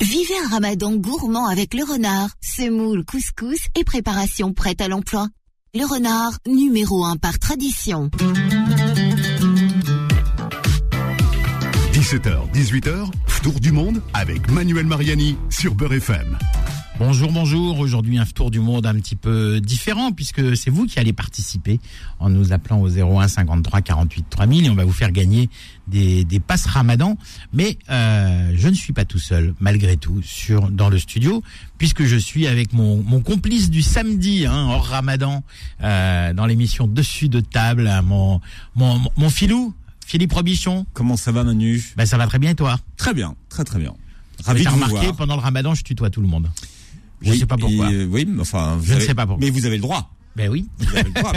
Vivez un ramadan gourmand avec le renard, semoule, couscous et préparation prête à l'emploi. Le renard, numéro 1 par tradition. 17h, 18h, Tour du monde avec Manuel Mariani sur Beurre FM. Bonjour, bonjour. Aujourd'hui, un tour du monde un petit peu différent puisque c'est vous qui allez participer en nous appelant au 01 53 48 3000 et on va vous faire gagner des, des passes ramadan. Mais euh, je ne suis pas tout seul, malgré tout, sur dans le studio puisque je suis avec mon, mon complice du samedi, hein, hors ramadan, euh, dans l'émission Dessus de table, mon, mon, mon filou, Philippe Robichon. Comment ça va, Manu? Ben, ça va très bien et toi? Très bien, très très bien. Ravi de vous remarqué, pendant le ramadan, je tutoie tout le monde. Je ne sais pas pourquoi. Et, oui, enfin, je ne sais pas pourquoi. Mais vous avez le droit. Ben oui. Vous avez le droit.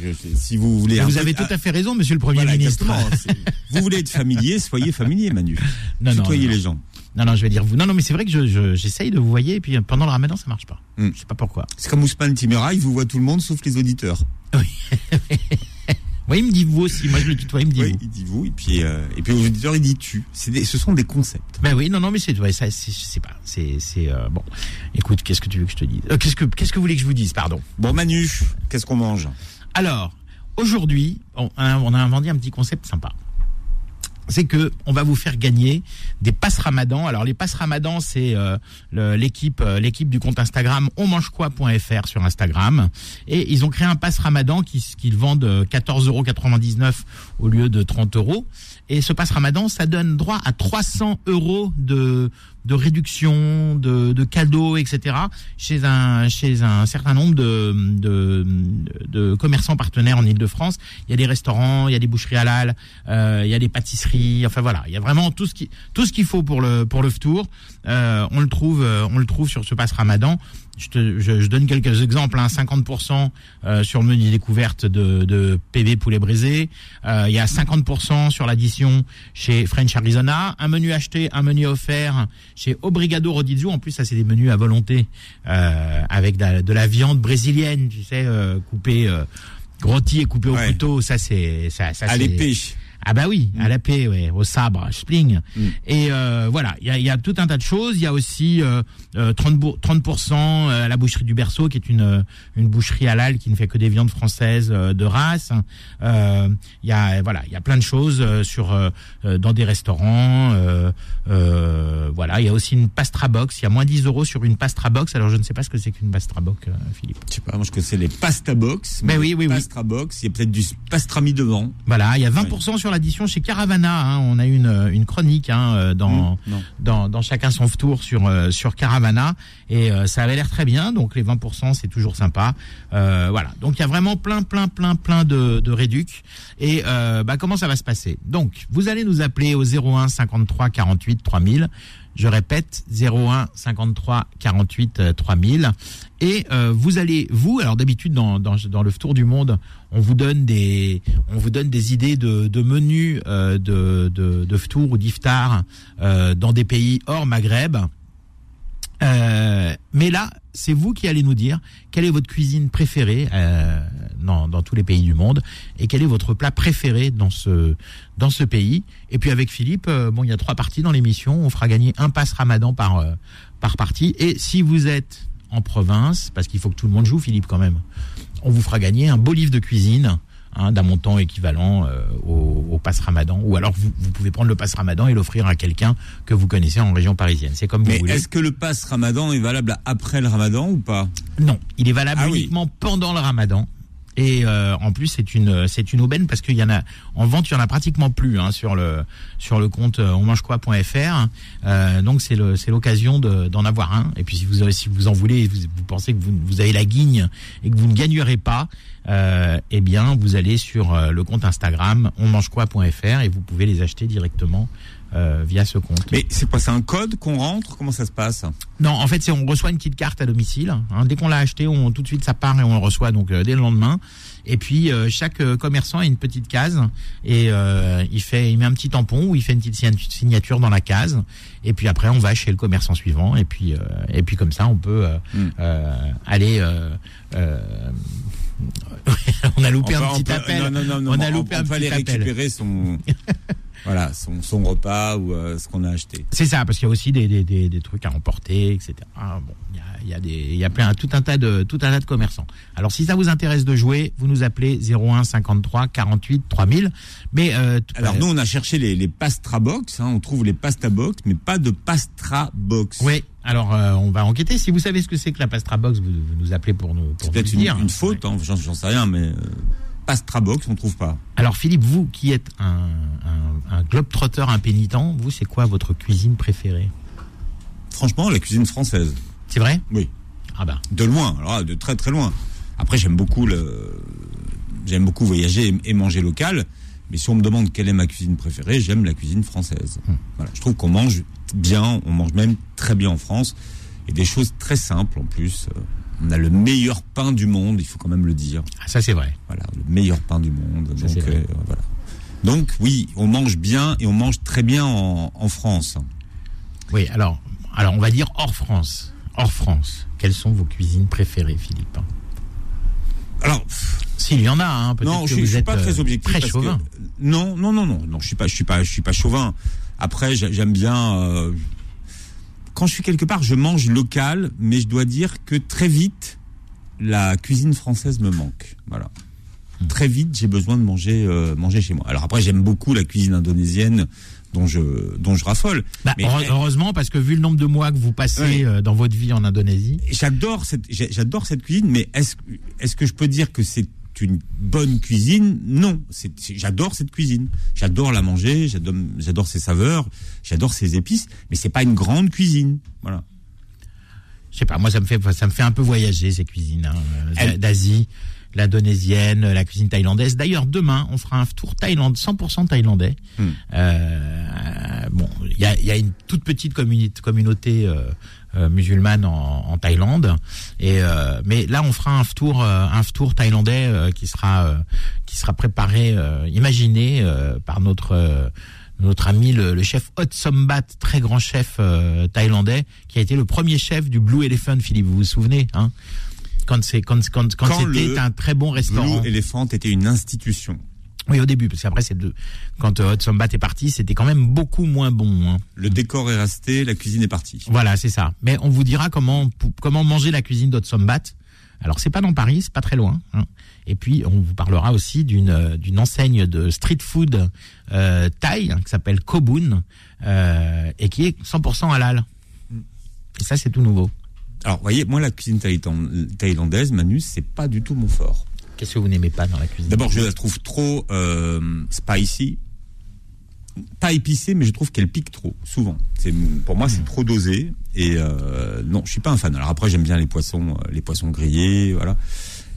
je, je, si vous voulez. Vous avez tout à fait raison, Monsieur le Premier voilà, ministre. vous voulez être familier, soyez familier, Manu. Non, Tutoyez non, les gens. Non, non, je vais dire vous. Non, non, mais c'est vrai que j'essaye je, de vous voyer, et puis pendant le ramadan, ça marche pas. Mm. Je sais pas pourquoi. C'est comme Ousmane Timera, il vous voit tout le monde sauf les auditeurs. Oui. Oui, il me dit vous aussi. Moi, je le tutoie, il me dit oui, vous. il dit vous, et puis, euh, et puis aux auditeurs, il dit tu. Des, ce sont des concepts. Ben oui, non, non, mais c'est, ouais, ça, c'est, je sais pas. C'est, c'est, euh, bon. Écoute, qu'est-ce que tu veux que je te dise? Euh, Qu'est-ce que, qu'est-ce que vous voulez que je vous dise, pardon Bon, Manu, qu'est-ce qu'on mange? Alors, aujourd'hui, on, on a inventé un petit concept sympa c'est que on va vous faire gagner des passes Ramadan. Alors les passes Ramadan, c'est euh, l'équipe euh, l'équipe du compte Instagram onmangequoi.fr sur Instagram et ils ont créé un passe Ramadan qui qu'ils vendent 14,99 euros au lieu de 30 euros. Et ce passe Ramadan, ça donne droit à 300 euros de de réduction, de, de cadeaux, etc. chez un chez un certain nombre de, de, commerçants partenaires en Ile-de-France. Il y a des restaurants, il y a des boucheries halal, euh, il y a des pâtisseries. Enfin voilà, il y a vraiment tout ce qui tout ce qu'il faut pour le pour le tour. Euh, on le trouve on le trouve sur ce passe Ramadan. Je, te, je, je, donne quelques exemples. Hein. 50% euh, sur le menu découverte de, de PV poulet brisé. Euh, il y a 50% sur l'addition chez French Arizona. Un menu acheté, un menu offert chez Obrigado Rodizio. En plus, ça c'est des menus à volonté euh, avec de la, de la, viande brésilienne, tu sais, euh, coupée, euh, rôtie et coupée au Ouais. couteau. Ça c'est ça, ça À l'épée. Ah bah oui, à la paix, ouais, au sabre, spling. Mm. Et euh, voilà, il y a, y a tout un tas de choses. Il y a aussi euh, euh, 30, pour- 30% à la boucherie du Berceau, qui est une, euh, une boucherie halal qui ne fait que des viandes françaises euh, de race. Euh, Il y a voilà, il y a plein de choses euh, sur euh, euh, dans des restaurants. euh, euh, voilà, il y a aussi une pastra box. Il y a moins 10 euros sur une pastra box. Alors je ne sais pas ce que c'est qu'une pastra box, euh, Philippe. Je sais pas, moi je connaissais les pasta box. Mais oui, oui, oui. Pastra box, il y a peut-être du pastrami devant. Voilà, il y a 20% sur l'addition chez Caravana. hein. On a une, une chronique hein, euh, dans, Mmh, dans, dans chacun son tour sur, euh, sur Caravana. Et euh, ça avait l'air très bien. Donc les 20%, c'est toujours sympa. Euh, voilà. Donc il y a vraiment plein, plein, plein, plein de, de réducs. Et euh, bah, comment ça va se passer? Donc, vous allez nous appeler au 01 53 48 3000. Je répète, 01 53 48 euh, 3000. Et euh, vous allez, vous, alors d'habitude dans, dans, dans le tour du monde, on vous donne des, on vous donne des idées de, de menus euh, de, de, de ou d'iftar euh, dans des pays hors Maghreb. Euh, mais là, c'est vous qui allez nous dire quelle est votre cuisine préférée euh, dans, dans tous les pays du monde et quel est votre plat préféré dans ce dans ce pays. Et puis avec Philippe, euh, bon, il y a trois parties dans l'émission. On fera gagner un pass Ramadan par euh, par partie. Et si vous êtes en province, parce qu'il faut que tout le monde joue, Philippe, quand même, on vous fera gagner un beau livre de cuisine. Hein, d'un montant équivalent euh, au, au pass Ramadan, ou alors vous, vous pouvez prendre le pass Ramadan et l'offrir à quelqu'un que vous connaissez en région parisienne. C'est comme vous Mais voulez. est-ce que le pass ramadan est valable après le ramadan ou pas? Non, il est valable Ah oui. uniquement pendant le Ramadan. Et euh, en plus, c'est une c'est une aubaine parce qu'il y en a en vente, il y en a pratiquement plus hein, sur le sur le compte euh, onmangequoi.fr. Euh, donc c'est le c'est l'occasion de- d'en avoir un. Et puis si vous si vous en voulez, vous, vous pensez que vous, vous avez la guigne et que vous ne gagnerez pas, euh, eh bien vous allez sur euh, le compte Instagram onmangequoi.fr et vous pouvez les acheter directement euh, via ce compte. Mais c'est quoi C'est un code qu'on rentre? Comment ça se passe? Non, en fait, c'est on reçoit une petite carte à domicile. hein. Dès qu'on l'a acheté, on tout de suite ça part et on le reçoit donc euh, dès le lendemain. Et puis euh, chaque euh, commerçant a une petite case et euh, il fait, il met un petit tampon ou il fait une petite sign- signature dans la case. Et puis après, on va chez le commerçant suivant et puis euh, et puis comme ça, on peut euh, Mm. euh, aller. euh, euh, on a loupé un on petit peut- appel. Non, non, non, non, on a loupé on un peut petit appel. son. voilà, son, son repas ou euh, ce qu'on a acheté. C'est ça, parce qu'il y a aussi des, des, des, des trucs à emporter, etc. Ah, bon, il y a, il y a des, y a plein, tout un tas de, tout un tas de commerçants. Alors, si ça vous intéresse de jouer, vous nous appelez 01 53 48 3000. Mais euh, Alors euh, nous, on a cherché les, les Pastra Box, hein, on trouve les Pasta Box, mais pas de Pastra Box. oui. Alors, euh, on va enquêter. Si vous savez ce que c'est que la Pastra Box, vous, vous nous appelez pour nous. Pour C'est nous peut-être une, dire. une faute, hein, j'en j'en sais rien, mais euh, Pastra Box, on trouve pas. Alors, Philippe, vous qui êtes un, un, un globe-trotter impénitent, vous, c'est quoi votre cuisine préférée? Franchement, la cuisine française, C'est vrai? Oui, Ah bah. de loin, alors de très très loin. Après, j'aime beaucoup le, j'aime beaucoup voyager et, manger local, mais si on me demande quelle est ma cuisine préférée, j'aime la cuisine française. Hmm. Voilà, je trouve qu'on mange bien, on mange même très bien en France, et des choses très simples en plus. On a le meilleur pain du monde, il faut quand même le dire. Ah, ça, c'est vrai. Voilà, le meilleur pain du monde. Ça, donc, euh, voilà. donc oui, on mange bien et on mange très bien en, en France. Oui, alors, alors, on va dire hors France. Hors France. Quelles sont vos cuisines préférées, Philippe Alors, S'il y en a, hein, peut-être non, que je, vous je suis êtes pas très euh, objectif très parce chauvin. que non, non, non, non, non, je suis pas, je suis pas, je suis pas chauvin. Après, j'ai- j'aime bien. euh, quand je suis quelque part, je mange local, mais je dois dire que très vite, la cuisine française me manque. Voilà. Hmm. Très vite, j'ai besoin de manger, euh, manger chez moi. Alors après, j'aime beaucoup la cuisine indonésienne, dont je, dont je raffole. Bah, Mais- heureusement, parce que vu le nombre de mois que vous passez Oui. euh, dans votre vie en Indonésie, J'adore cette, j'adore cette cuisine, mais est-ce, est-ce que je peux dire que c'est une bonne cuisine Non, j'adore cette cuisine. J'adore la manger, j'adore, ses saveurs, j'adore ses épices, mais c'est pas une grande cuisine. Voilà. je sais pas, moi ça me fait ça me fait un peu voyager ces cuisines hein, euh, d'Asie, l'indonésienne, la cuisine thaïlandaise. D'ailleurs demain on fera un tour Thaïlande 100% thaïlandais. Hmm. Euh, bon, il y a, il y a une toute petite communauté, communauté euh, musulmane en, en Thaïlande, et euh, mais là on fera un tour euh, un tour thaïlandais euh, qui sera euh, qui sera préparé, euh, imaginé euh, par notre euh, notre ami le, le chef Hot Sombat, très grand chef euh, thaïlandais, qui a été le premier chef du Blue Elephant, Philippe, vous vous souvenez hein? Quand c'est quand quand quand, Quand c'était un très bon restaurant. Blue Elephant était une institution. Oui, au début, parce qu'après c'est de quand euh, Hot Sombat est parti, c'était quand même beaucoup moins bon. hein. Le décor est resté, la cuisine est partie. Voilà, c'est ça. Mais on vous dira comment comment manger la cuisine d'Hot Sombat. Alors c'est pas dans Paris, c'est pas très loin. hein. Et puis on vous parlera aussi d'une euh, d'une enseigne de street food euh, thaï hein, qui s'appelle Kobun euh, et qui est 100% halal. Et ça c'est tout nouveau. Alors, vous voyez, moi, la cuisine thaïlan- thaïlandaise, Manu, c'est pas du tout mon fort. Qu'est-ce que vous n'aimez pas dans la cuisine D'abord, je la trouve trop euh, spicy. Pas épicée, mais je trouve qu'elle pique trop, souvent. Pour moi, c'est trop dosé. Et euh, non, je suis pas un fan. Alors après, j'aime bien les poissons, euh, les poissons grillés, voilà.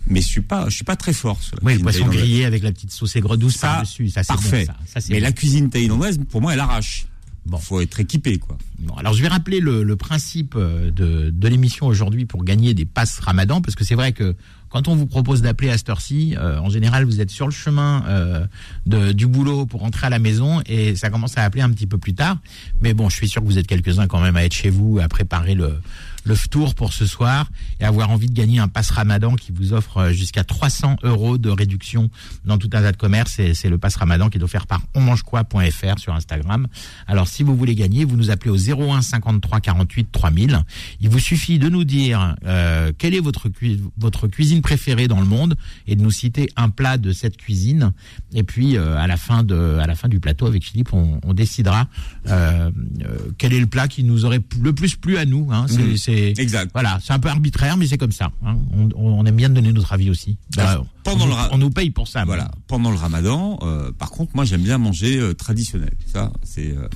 Mais je suis pas, je suis pas très fort sur la Oui, le poisson grillé avec la petite sauce aigre douce Ça, par dessus, ça c'est parfait. bon. Ça, ça c'est Mais bon. la cuisine thaïlandaise, pour moi, elle arrache. Bon. Faut être équipé, quoi. Bon, alors je vais rappeler le, le principe euh, de, de l'émission aujourd'hui pour gagner des passes Ramadan, parce que c'est vrai que quand on vous propose d'appeler à cette heure-ci, euh, en général vous êtes sur le chemin euh, de, du boulot pour rentrer à la maison et ça commence à appeler un petit peu plus tard. Mais bon, je suis sûr que vous êtes quelques-uns quand même à être chez vous, à préparer le, le tour pour ce soir et avoir envie de gagner un pass Ramadan qui vous offre euh, jusqu'à 300 euros de réduction dans tout un tas de commerces. Et c'est le pass Ramadan qui est offert par onmangequoi.fr sur Instagram. Alors si vous voulez gagner, vous nous appelez au 01 53 48 3000. Il vous suffit de nous dire euh, quelle est votre cui- votre cuisine préférée dans le monde et de nous citer un plat de cette cuisine. Et puis euh, à la fin de à la fin du plateau avec Philippe, on, on décidera euh, euh, quel est le plat qui nous aurait le plus plu à nous. Hein. C'est, Mhm. C'est- Exact. voilà, c'est un peu arbitraire, mais c'est comme ça. hein. On, on aime bien donner notre avis aussi. Alors, Bah, pendant on, le on nous paye pour ça. Voilà. Pendant le ramadan, euh, par contre, moi, j'aime bien manger euh, traditionnel. Ça, c'est euh,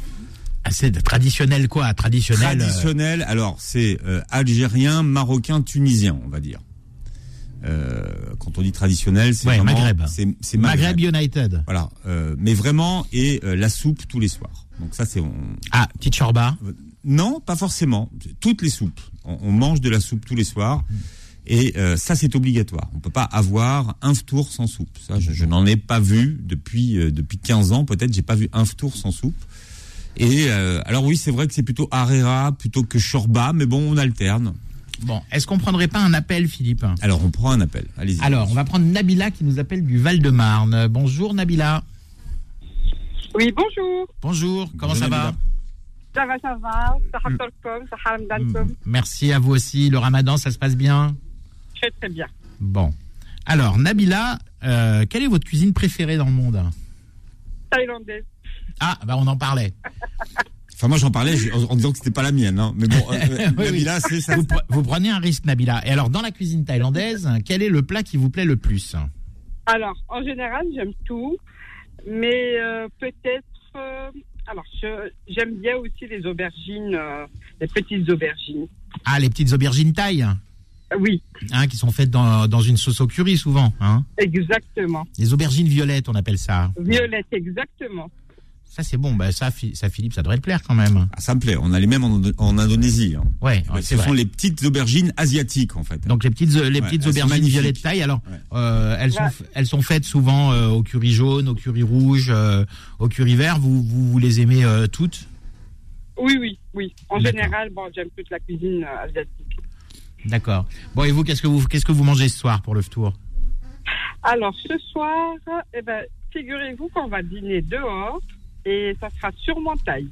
Ah, c'est traditionnel quoi Traditionnel. euh, traditionnel. Alors, c'est algérien, marocain, tunisien, on va dire. Euh, quand on dit traditionnel, c'est Ouais, Maghreb. c'est c'est Maghreb Maghreb. United. Voilà, euh, mais vraiment et euh, la soupe tous les soirs. Donc ça, c'est on... Ah, petite chorba. Non, pas forcément. Toutes les soupes. On, on mange de la soupe tous les soirs. Et euh, ça, c'est obligatoire. On peut pas avoir un tour sans soupe. Ça, je, je n'en ai pas vu depuis euh, depuis 15 ans. Peut-être, j'ai pas vu un tour sans soupe. Et euh, alors oui, c'est vrai que c'est plutôt harira plutôt que shorba, mais bon, on alterne. Bon, est-ce qu'on prendrait pas un appel, Philippe? Alors, on prend un appel. Allez-y. Alors, on va prendre Nabila qui nous appelle du Val-de-Marne. Bonjour Nabila. Oui, bonjour. Bonjour, comment Bonjour, ça va? Nabila. Ça va, Merci à vous aussi. Le ramadan, ça se passe bien Très, très bien. Bon. Alors, Nabila, euh, quelle est votre cuisine préférée dans le monde Thaïlandaise. Ah, bah on en parlait. Enfin, moi, j'en parlais en en disant que c'était pas la mienne. Hein. Mais bon, euh, oui. Nabila, c'est ça. Vous prenez un risque, Nabila. Et alors, dans la cuisine thaïlandaise, quel est le plat qui vous plaît le plus Alors, en général, j'aime tout. Mais euh, peut-être. Alors, j'aime bien aussi les aubergines, euh, les petites aubergines. Ah, les petites aubergines thaï, Euh, Oui, hein, qui sont faites dans, dans une sauce au curry souvent. Hein. exactement. Les aubergines violettes, on appelle ça. Violette, exactement. Ça, c'est bon. Bah, ça, ça, Philippe, ça devrait te plaire quand même. Ah, ça me plaît. On a les mêmes en, en Indonésie. hein. Ouais, ouais, Ce c'est sont les petites aubergines asiatiques, en fait. Donc les petites les Ouais, petites aubergines violettes taille. Alors Ouais. euh, elles sont f- elles sont faites souvent euh, au curry jaune, au curry rouge, euh, au curry vert. Vous vous, vous les aimez euh, toutes? Oui, oui, oui. En général, bon, j'aime toute la cuisine euh, asiatique. D'accord. Bon et vous qu'est-ce que vous qu'est-ce que vous mangez ce soir pour le tour? Alors, ce soir, eh ben, figurez-vous qu'on va dîner dehors et ça sera sûrement taille.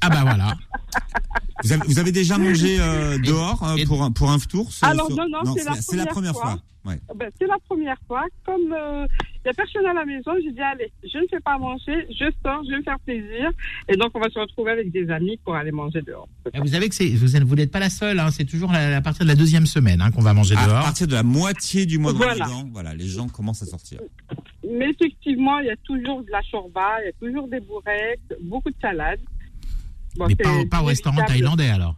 Ah bah voilà. Vous avez, vous avez déjà mangé euh, dehors euh, et- pour un pour un tour? Ce- Alors, ce- non, non, c'est la c'est la première fois. fois. Ouais. Eh Ben, c'est la première fois. Comme il n'y a personne à la maison, j'ai dit, allez, je ne fais pas manger, je sors, je vais me faire plaisir. Et donc, on va se retrouver avec des amis pour aller manger dehors. Et vous savez que c'est vous êtes- vous n'êtes pas la seule. Hein, c'est toujours à, à partir de la deuxième semaine hein, qu'on va manger À dehors. partir de la moitié du mois de Voilà. Ramadan, voilà, les gens commencent à sortir. Mais effectivement, il y a toujours de la chorba, il y a toujours des bourrettes, beaucoup de salades. Bon, Mais pas, au- pas au restaurant thaïlandais alors.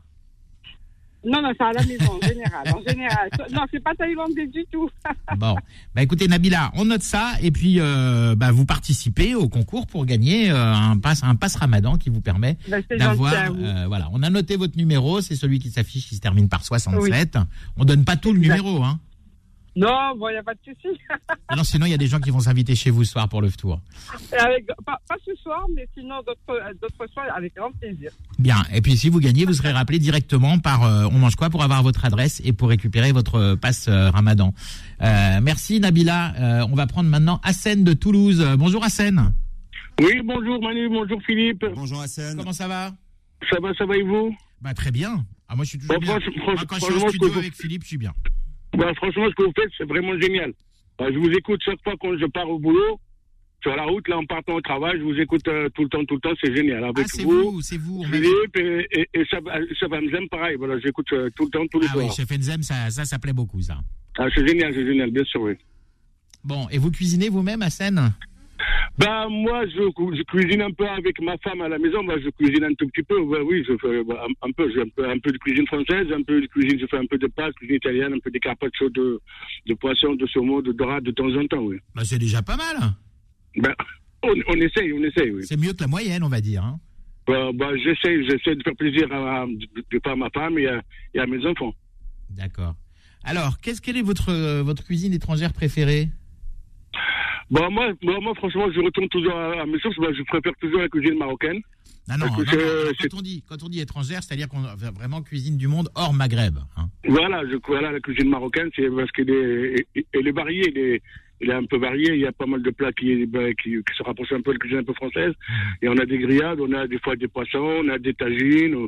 Non, non, c'est à la maison, en général. En général. Non, c'est pas thaïlandais du tout. Bon, bah écoutez Nabila, on note ça et puis euh, bah, vous participez au concours pour gagner euh, un pass un pass Ramadan qui vous permet c'est d'avoir. euh, voilà, on a noté votre numéro, c'est celui qui s'affiche, qui se termine par 67. On donne pas tout le Exact. numéro, hein. Non, bon, il n'y a pas de souci. Non, sinon il y a des gens qui vont s'inviter chez vous ce soir pour le tour. Avec- pas, pas ce soir, mais sinon d'autres d'autres soirs, avec grand plaisir. Bien. Et puis si vous gagnez, vous serez rappelé directement par euh, On mange quoi pour avoir votre adresse et pour récupérer votre euh, passe euh, Ramadan. Euh, merci Nabila. Euh, on va prendre maintenant Hassen de Toulouse. Euh, bonjour Hassen. Oui, bonjour Manu, bonjour Philippe. Bonjour Hassan. Comment ça va? Ça va, ça va et vous? Bah très bien. Ah moi je suis toujours Bon, bien. franch- quand je suis au franchement, studio avec Philippe, je suis bien. Bah, Franchement, ce que vous faites, c'est vraiment génial. Bah, je vous écoute chaque fois quand je pars au boulot. Sur la route, là, en partant au travail, je vous écoute euh, tout le temps, tout le temps, c'est génial. Ah c'est vous, vous, c'est vous. Philippe et, et, et Sab- Sabamzem, pareil. Voilà, j'écoute euh, tout le temps, tous les Ah oui, soirs. chef Enzem, ça, ça, ça plaît beaucoup ça. Ah, c'est génial, c'est génial, bien sûr, oui. Bon, et vous cuisinez vous-même Hassen Bah, moi, je, cu- je cuisine un peu avec ma femme à la maison. Bah, je cuisine un tout petit peu. Bah, oui, je fais bah, un, un peu. J'ai un peu, un peu de cuisine française, un peu de cuisine. Je fais un peu de pâtes, cuisine italienne, un peu de carpaccio de, de poisson, de saumon, de dorade de temps en temps, oui. Bah c'est déjà pas mal. Ben, on, on essaye, on essaye, oui. C'est mieux que la moyenne, on va dire. hein. Bah, bah, j'essaie, j'essaie de faire plaisir à, de, ma femme et à, et à mes enfants. D'accord. Alors, qu'est-ce quelle est votre euh, votre cuisine étrangère préférée? Bon, moi, moi, moi, franchement, je retourne toujours à, à mes sources. Bah, je préfère toujours la cuisine marocaine. Non, non, non, non, Quand on dit quand on dit étrangère, c'est-à-dire qu'on enfin, vraiment cuisine du monde hors Maghreb. hein. Voilà, je, voilà, la cuisine marocaine, c'est parce qu'elle est, elle est variée, elle est, elle est un peu variée. Il y a pas mal de plats qui, bah, qui, qui se rapprochent un peu de la cuisine un peu française. Et on a des grillades, on a des fois des poissons, on a des tagines.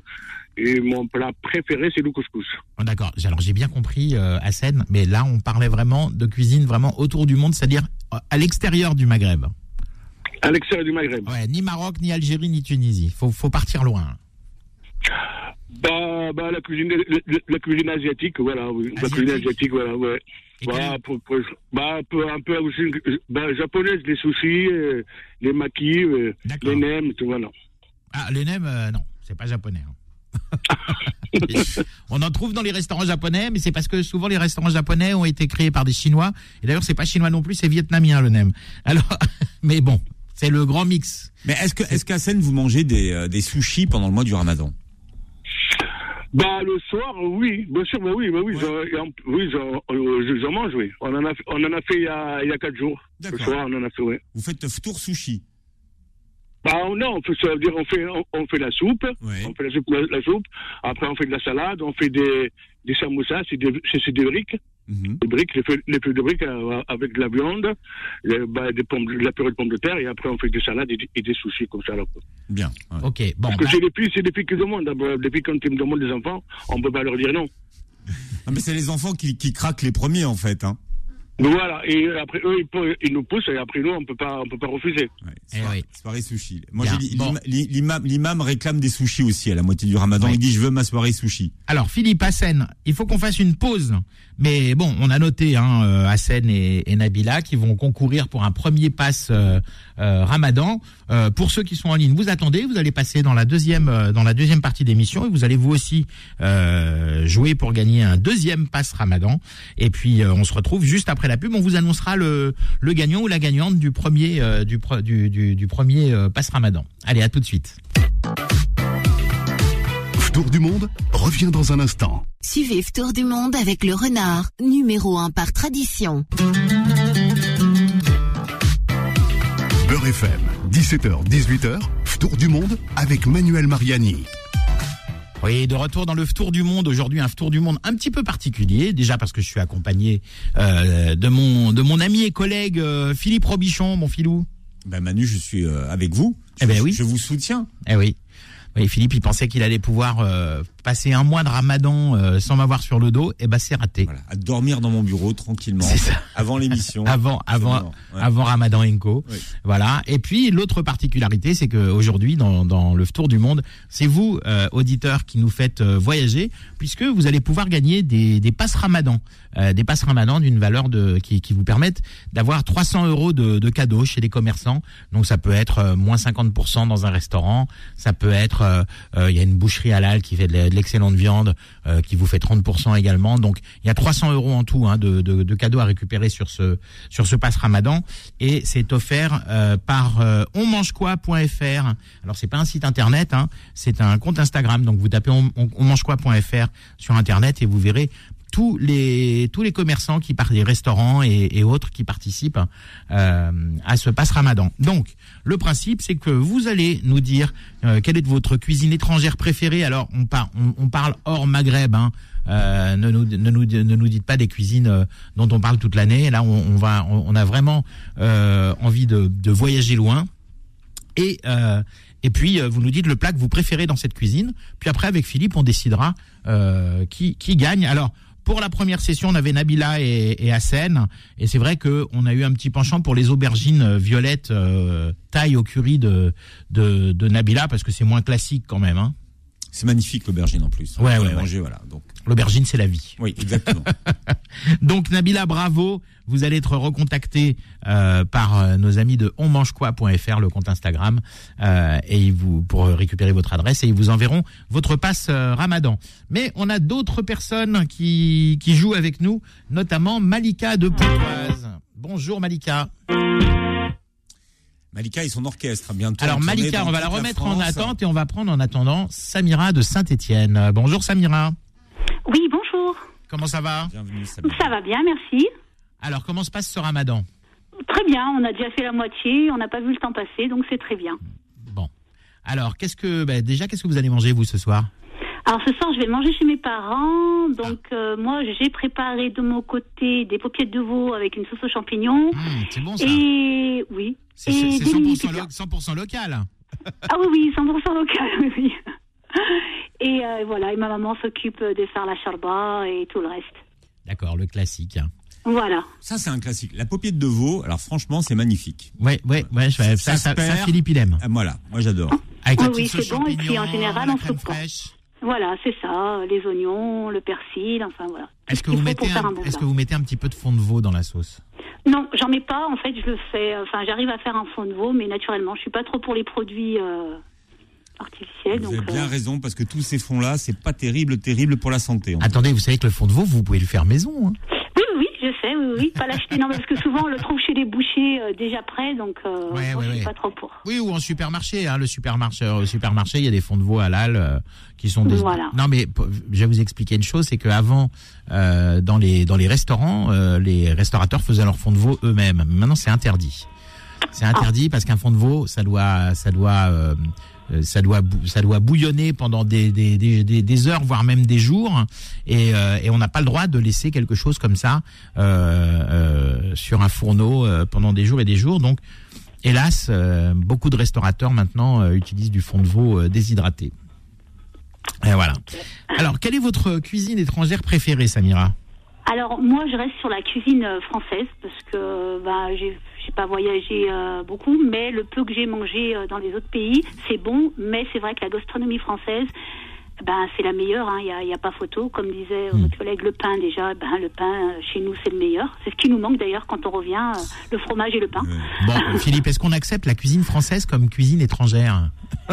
Et mon plat préféré, c'est le couscous. Oh, D'accord. Alors j'ai bien compris, euh, Hassen, mais là on parlait vraiment de cuisine vraiment autour du monde, c'est-à-dire à l'extérieur du Maghreb. À l'extérieur du Maghreb. Ouais, ni Maroc, ni Algérie, ni Tunisie. Faut faut partir loin. Bah, bah, la cuisine, la, la cuisine asiatique, voilà, oui. La cuisine asiatique, voilà, ouais. Bah, pour, pour- bah, un peu, un peu aussi, bah, japonaise, les sushis, euh, les makis, euh, les nems, tout, voilà. Ah, les nems, euh, non, c'est pas japonais. hein. On en trouve dans les restaurants japonais, mais c'est parce que souvent les restaurants japonais ont été créés par des Chinois. Et d'ailleurs, c'est pas chinois non plus, c'est vietnamien le nem. Alors, mais bon, c'est le grand mix. Mais est-ce que, est-ce qu'Hassan, vous mangez des, euh, des sushis pendant le mois du Ramadan? Bah, le soir, oui, bien sûr, bah oui, bah oui, j'en- et en- oui, j'en euh, mange, oui. On en a, fait- on en a fait il y a, il y a quatre jours. Le soir, on en a fait, oui. Vous faites tour sushi. Bah, non, on fait, ça veut dire, on fait, on, on fait la soupe, on fait la soupe, la, la soupe. Après, on fait de la salade, on fait des, des samoussas, c'est des, des briques. Mhm. Les briques, les feuilles, les feuilles de briques euh, avec de la viande, les- bah, des pommes, de la purée de pommes de terre, et après on fait des salades et, des- et des sushis comme ça. là. Bien. ouais. Ok, bon. Parce que bah, c'est les filles, c'est les filles qui demandent. Les filles, quand ils me demandent des enfants, on peut pas leur dire non. Ah, mais c'est les enfants qui, qui craquent les premiers en fait. Hein. Donc voilà, et après eux, ils, peuvent- ils nous poussent, et après nous, on peut pas, on peut pas refuser. Ouais, Eh soirée, oui. soirée sushi. Moi, Bien. j'ai dit, Bon. l'ima- l'imam, l'imam réclame des sushis aussi à la moitié du ramadan. Oui. Il dit, je veux ma soirée sushi. Alors Philippe Hassen, il faut qu'on fasse une pause. Mais bon, on a noté hein, euh, Hassen et, et Nabila qui vont concourir pour un premier pass euh, euh, Ramadan. Euh, pour ceux qui sont en ligne, vous attendez, vous allez passer dans la deuxième euh, dans la deuxième partie d'émission et vous allez vous aussi euh, jouer pour gagner un deuxième pass Ramadan. Et puis euh, on se retrouve juste après la pub. On vous annoncera le, le gagnant ou la gagnante du premier euh, du, pro- du, du, du premier euh, pass Ramadan. Allez, à tout de suite. Tour du monde revient dans un instant. Suivez Tour du Monde avec le renard, numéro 1 par tradition. Beurre FM, 17h, 18h, Tour du monde avec Manuel Mariani. Oui, de retour dans le tour du monde. Aujourd'hui, un tour du monde un petit peu particulier. Déjà parce que je suis accompagné euh, de mon de mon ami et collègue euh, Philippe Robichon, mon filou. Ben Manu, je suis euh, avec vous. Je, Eh ben oui. je vous soutiens. Eh oui. Oui, Philippe, il pensait qu'il allait pouvoir euh, passer un mois de Ramadan euh, sans m'avoir sur le dos. Eh ben, c'est raté. Voilà, à dormir dans mon bureau tranquillement. C'est ça. Avant l'émission. Avant, avant, ouais. avant Ramadan Enco. Oui. Voilà. Et puis l'autre particularité, c'est que aujourd'hui, dans, dans le tour du monde, c'est vous, euh, auditeurs, qui nous faites euh, voyager, puisque vous allez pouvoir gagner des, des passes Ramadan, Euh, des passes Ramadan d'une valeur de qui, qui vous permettent d'avoir 300 euros de, de cadeaux chez des commerçants. Donc ça peut être euh, moins 50% dans un restaurant, ça peut être, euh, euh, il y a une boucherie halal qui fait de l'excellente viande, euh, qui vous fait 30% également. Donc il y a 300 euros en tout hein, de, de, de cadeaux à récupérer sur ce sur ce passe Ramadan et c'est offert par onmangequoi.fr. Alors c'est pas un site internet, hein, c'est un compte Instagram. Donc vous tapez on, on- onmangequoi.fr sur internet et vous verrez tous les tous les commerçants qui partent des restaurants et, et autres qui participent euh, à ce passe Ramadan. Donc le principe c'est que vous allez nous dire euh, quelle est votre cuisine étrangère préférée. Alors on, par, on, parle hors Maghreb. Hein. Euh, ne, nous, ne, nous, ne nous dites pas des cuisines euh, dont on parle toute l'année. Là, on, on va, on, a vraiment euh, envie de, de voyager loin. Et, euh, et puis, vous nous dites le plat que vous préférez dans cette cuisine. Puis après, avec Philippe, on décidera euh, qui, qui gagne. Alors, pour la première session, on avait Nabila et, et. Et c'est vrai qu'on a eu un petit penchant pour les aubergines euh, violettes euh, taille au curry de, de, de Nabila, parce que c'est moins classique quand même. Hein. C'est magnifique l'aubergine en plus. Ouais, ouais, manger, voilà. Donc, L'aubergine, c'est la vie. oui, exactement. Donc Nabila, bravo. Vous allez être recontacté euh, par euh, nos amis de onmangequoi.fr, le compte Instagram, euh, et ils vous pour récupérer votre adresse et ils vous enverront votre passe euh, Ramadan. Mais on a d'autres personnes qui qui jouent avec nous, notamment Malika de Pontoise. Bonjour Malika. Malika et son orchestre, bientôt. Alors Malika, on va la remettre en attente et on va prendre en attendant Samira de Saint-Étienne. Bonjour Samira. Oui, bonjour. Comment ça va Bienvenue, Samira. Ça va bien, merci. Alors comment se passe ce Ramadan? Très bien, on a déjà fait la moitié, on n'a pas vu le temps passer, donc c'est très bien. Bon. Alors, qu'est-ce que bah, déjà qu'est-ce que vous allez manger vous ce soir? Alors ce soir, je vais manger chez mes parents, donc euh, moi j'ai préparé de mon côté des paupiètes de veau avec une sauce aux champignons. Hum, C'est bon ça. Et oui. C'est et c'est des mini 100%, pizzas. lo- 100% local. Ah oui, oui, 100% local, oui, oui. Et euh, voilà, et ma maman s'occupe de faire la charba et tout le reste. D'accord, le classique. Voilà. Ça, c'est un classique. La paupiette de veau, alors franchement, c'est magnifique. Ouais, ouais, ouais. je- Ça, ça, ça, perd. Philippe il aime. Ah, voilà, moi j'adore. Avec Oui, oui, c'est bon, et puis, en général, on se fraîche. Voilà, c'est ça, les oignons, le persil, enfin voilà. Est-ce ce que vous mettez un, un bon que vous mettez un petit peu de fond de veau dans la sauce? Non, j'en mets pas. En fait, je le fais. Enfin, j'arrive à faire un fond de veau, mais naturellement, je suis pas trop pour les produits euh, artificiels. Vous donc, avez bien euh, raison, parce que tous ces fonds-là, c'est pas terrible, terrible pour la santé. en Attendez, vous savez que le fond de veau, vous pouvez le faire maison. hein. Je sais. Oui, oui, pas l'acheter. Non, parce que souvent, on le trouve chez les bouchers euh, déjà prêt, donc euh, Ouais, moi, ouais, je suis ouais. pas trop pour. Oui, ou en supermarché. Hein, le supermarché, au supermarché, il y a des fonds de veau halal euh, qui sont des. Voilà. Non, mais je vais vous expliquer une chose, c'est qu'avant, euh, dans les dans les restaurants, euh, les restaurateurs faisaient leur fond de veau eux-mêmes. Maintenant, c'est interdit. C'est interdit parce qu'un fond de veau, ça doit ça doit euh, ça doit ça doit bouillonner pendant des des, des, des- heures voire même des jours. Et, euh, et on n'a pas le droit de laisser quelque chose comme ça euh, euh, sur un fourneau euh, pendant des jours et des jours. Donc hélas euh, beaucoup de restaurateurs maintenant euh, utilisent du fond de veau euh, déshydraté. Et voilà. Alors quelle est votre cuisine étrangère préférée Samira? Alors moi, je reste sur la cuisine euh, française parce que bah, j'ai pas voyagé euh, beaucoup, mais le peu que j'ai mangé euh, dans les autres pays, c'est bon. Mais c'est vrai que la gastronomie française, ben c'est la meilleure. hein. Il y, a, il y a pas photo, comme disait euh, Mm. votre collègue. Le pain déjà, ben le pain chez nous c'est le meilleur. C'est ce qui nous manque d'ailleurs quand on revient, euh, le fromage et le pain. Bon, Philippe, est-ce qu'on accepte la cuisine française comme cuisine étrangère?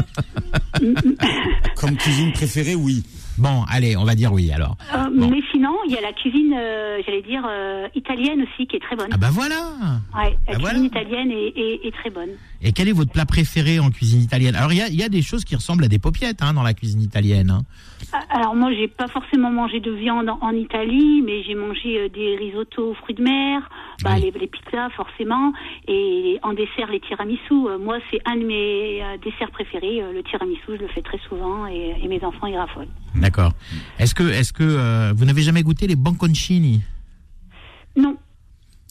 Comme cuisine préférée, oui. Bon, allez, on va dire oui alors. Euh, Bon. Mais sinon, il y a la cuisine, euh, j'allais dire euh, italienne aussi, qui est très bonne. Ah bah voilà Ouais, la Ah, cuisine voilà. italienne est, est- est très bonne. Et quel est votre plat préféré en cuisine italienne? Alors il y a, y a des choses qui ressemblent à des paupiettes hein, dans la cuisine italienne. hein. Ah, Alors moi, j'ai pas forcément mangé de viande en, en Italie, mais j'ai mangé des risottos aux fruits de mer, bah, Oui. les, les pizzas forcément, et en dessert les tiramisu. Euh, moi, c'est un de mes euh, desserts préférés, euh, le tiramisu. Je le fais très souvent et, et mes enfants y raffolent. D'accord. Est-ce que, est-ce que euh, vous n'avez jamais goûté les banconcini Non,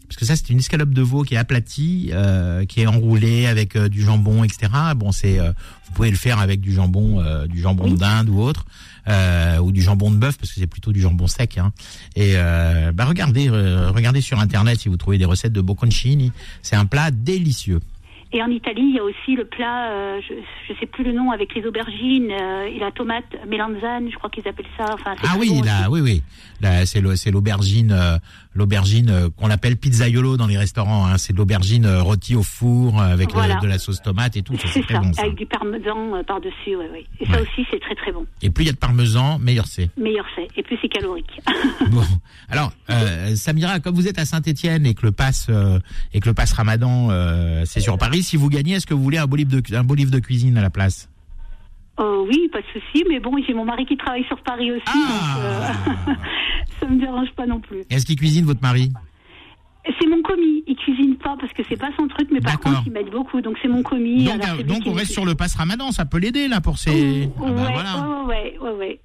Parce que ça, c'est une escalope de veau qui est aplatie, euh, qui est enroulée avec euh, du jambon, etc. Bon, c'est, euh, vous pouvez le faire avec du jambon, euh, du jambon d'Inde ou autre, euh, ou du jambon de bœuf, parce que c'est plutôt du jambon sec. Hein. Et euh, bah regardez, euh, regardez sur internet si vous trouvez des recettes de bocconcini. C'est un plat délicieux. Et en Italie, il y a aussi le plat, euh, je ne sais plus le nom, avec les aubergines euh, et la tomate mélanzane, je crois qu'ils appellent ça. Enfin, Ah oui, bon là, oui, oui. Là, c'est l'aubergine, euh, l'aubergine euh, qu'on appelle pizzaiolo dans les restaurants. Hein. C'est de l'aubergine euh, rôtie au four avec le- de la sauce tomate et tout. C'est ça, bon. Ça. avec du parmesan par-dessus, oui, oui. Et ça aussi, c'est très très bon. Et plus il y a de parmesan, meilleur c'est. Meilleur c'est. Et plus c'est calorique. Bon, alors euh, Samira, comme vous êtes à Saint-Étienne et que le pass euh, et que le pass Ramadan euh, c'est sur Paris, si vous gagnez, est-ce que vous voulez un beau livre de un beau livre de cuisine à la place? Euh, oui, pas de souci, mais bon, j'ai mon mari qui travaille sur Paris aussi, Ah. donc euh, ça me dérange pas non plus. Est-ce qu'il cuisine votre mari? C'est mon commis, il cuisine pas parce que c'est pas son truc, mais par contre il m'aide beaucoup, donc c'est mon commis. Donc, alors euh, donc on reste sur le pass Ramadan, ça peut l'aider là pour ses. Ah Ouais, bah, voilà. ouais, ouais, ouais, ouais.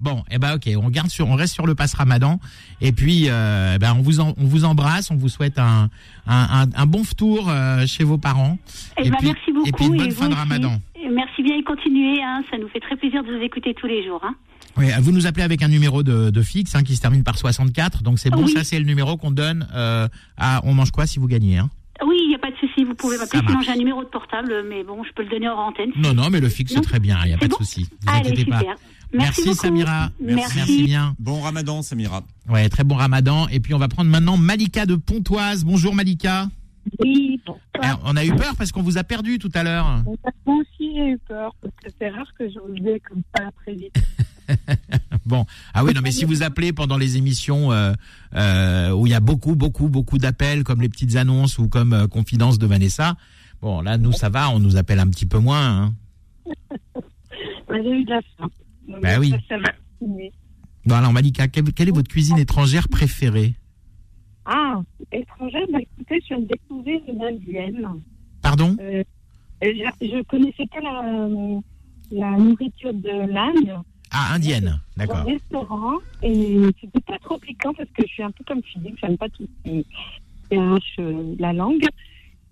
Bon, eh ben ok, on garde sur, on reste sur le pass Ramadan et puis euh, eh ben on vous en- on vous embrasse, on vous souhaite un un, un, un bon tour euh, chez vos parents Eh ben, puis merci beaucoup. et puis une bonne et fin de aussi. Ramadan. Et Merci bien et continuez, hein, ça nous fait très plaisir de vous écouter tous les jours. Hein. Oui, vous nous appelez avec un numéro de, de fixe hein, qui se termine par 64, donc c'est bon, Oui. ça c'est le numéro qu'on donne euh, à on mange quoi si vous gagnez hein. Oui, il n'y a pas de souci, vous pouvez m'appeler, sinon j'ai un numéro de portable, mais bon, je peux le donner hors antenne. Non non, mais le fixe c'est très bien, il y a pas bon de souci. Vous Allez, inquiétez pas. super. Merci. Samira. Merci. Merci bien. Bon ramadan, Samira. Ouais, très bon Ramadan et puis on va prendre maintenant Malika de Pontoise. Bonjour Malika. Oui, bon. Alors, on a eu peur parce qu'on vous a perdu tout à l'heure. Moi aussi, j'ai eu peur, parce que c'est rare que je revienne comme ça très vite. Bon, ah oui, non, mais si vous appelez pendant les émissions euh, euh, où il y a beaucoup, beaucoup, beaucoup d'appels, comme les petites annonces ou comme euh, Confidence de Vanessa, bon, là, nous, ça va, on nous appelle un petit peu moins. Hein. Mais J'ai eu de la faim. Bah oui. ça, ça. Bon, alors, Malika, quelle, quelle est votre cuisine étrangère préférée? Ah, étrangère, bah écoutez, je viens de découvrir une indienne. Pardon? Euh, je, je connaissais pas la, la nourriture de l'Inde Ah, indienne, d'accord. restaurant et c'était pas trop piquant parce que je suis un peu comme Philippe, j'aime pas tout ce qui arrache euh, la langue.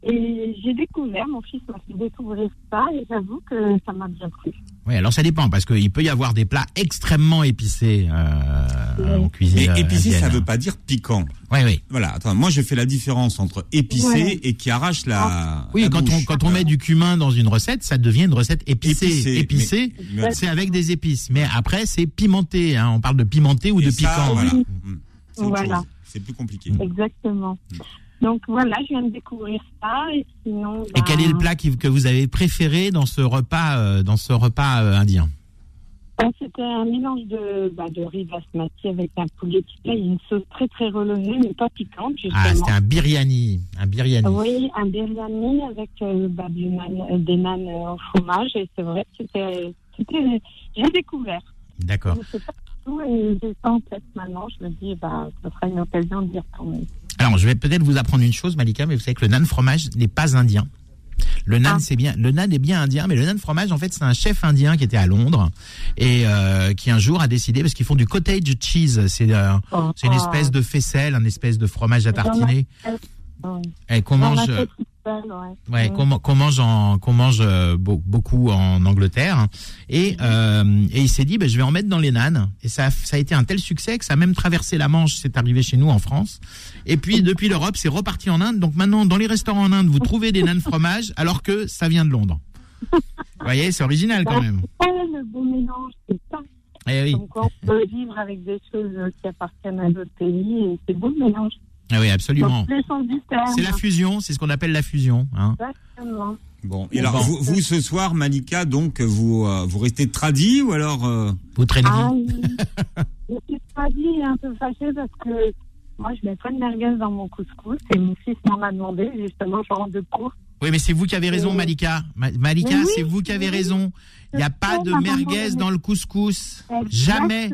Et j'ai découvert, mon fils m'a fait découvrir ça et j'avoue que ça m'a bien plu. Oui, alors ça dépend, parce qu'il peut y avoir des plats extrêmement épicés euh, en cuisine Mais euh, épicé, ça indienne. veut pas dire piquant. Oui, oui. Voilà, attends, moi je fais la différence entre épicé Ouais. et qui arrache la. Oui, la quand on, quand on met du cumin dans une recette, ça devient une recette épicée. Épicée, Épicée, mais- c'est avec des épices. Mais après, c'est pimenté. Hein. On parle de pimenté ou Et de ça, piquant. voilà. Oui. Mm. C'est Voilà. plus compliqué. Exactement. Donc voilà, je viens de découvrir ça et sinon. Et quel est le plat qui- que vous avez préféré dans ce repas, euh, dans ce repas euh, indien bah, C'était un mélange de, bah, de riz basmati avec un poulet tikka et une sauce très très relevée mais pas piquante justement. Ah, c'était un biryani. Un biryani. Oui, un biryani avec euh, du nan- euh, des nanes au fromage et c'est vrai que c'était, j'ai découvert. D'accord. Je sais pas tout et j'ai ça en tête maintenant. Je me dis, bah, ce sera une occasion de dire quand même. Alors, je vais peut-être vous apprendre une chose, Malika, mais vous savez que le nan fromage n'est pas indien. Le nan, Ah. c'est bien. Le nan est bien indien, mais le nan fromage, en fait, c'est un chef indien qui était à Londres et euh, qui un jour a décidé parce qu'ils font du cottage cheese. C'est euh, Oh, c'est une espèce de faisselle, une espèce de fromage à tartiner et qu'on mange. Seule, ouais. Ouais, Mm. qu'on mange en qu'on mange euh, beau- beaucoup en Angleterre et euh, et il s'est dit ben je vais en mettre dans les nanes et ça a, ça a été un tel succès que ça a même traversé la Manche, c'est arrivé chez nous en France et puis depuis l'Europe c'est reparti en Inde donc maintenant dans les restaurants en Inde vous trouvez des nanes fromage alors que ça vient de Londres. Vous voyez, c'est original quand même. Le beau mélange, c'est ça. Eh oui, Donc on peut vivre avec des choses qui appartiennent à d'autres pays et c'est beau le mélange. Ah oui absolument. C'est la fusion, c'est ce qu'on appelle la fusion. Hein. Exactement. Bon, et Bon. alors vous, vous, ce soir, Malika, donc vous euh, vous restez tradie ou alors euh, Vous traînez. Ah oui. Je suis pas dit un peu fâchée parce que moi je mets pas de merguez dans mon couscous et mon fils m'en a demandé justement je rentre de cours. Oui, mais c'est vous qui avez raison, Oui. Malika. Ma- Malika, oui, c'est vous qui avez oui. raison. Il n'y a pas de merguez le dans le couscous. Jamais.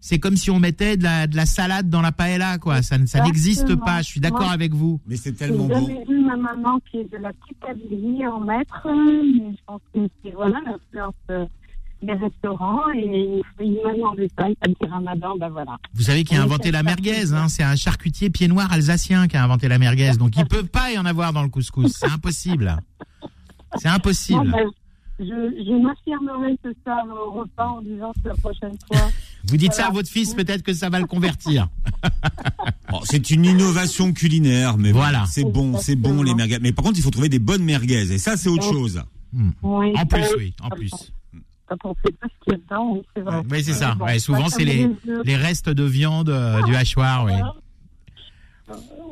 C'est comme si on mettait de la, de la salade dans la paella, quoi. Ça, ne- ça n'existe pas. Je suis d'accord avec vous. Mais c'est J'ai tellement beau. jamais vu ma maman qui est de la petite Kabylie en maître, mais je pense que c'est voilà l'influence des restaurants et il m'a demandé ça, il dit Ramadan, ben voilà. Vous savez qui a inventé la ça. merguez, hein. C'est un charcutier pied noir alsacien qui a inventé la merguez. Donc il peut pas y en avoir dans le couscous. C'est impossible. C'est Non, impossible. ben, je je m'affirmerai ce soir au repas en disant que la prochaine fois. Vous dites ça à votre fils, peut-être que ça va le convertir. Bon, c'est une innovation culinaire, mais bon, Voilà. c'est bon, c'est bon les merguez. Mais par contre, il faut trouver des bonnes merguez, et ça, c'est autre chose. Oui, En plus, oui, en plus. Quand on sait pas ce qu'il y a dedans, oui, c'est vrai. Oui, c'est ça. Bon, Ouais, souvent, c'est les, les restes de viande euh, du hachoir, oui.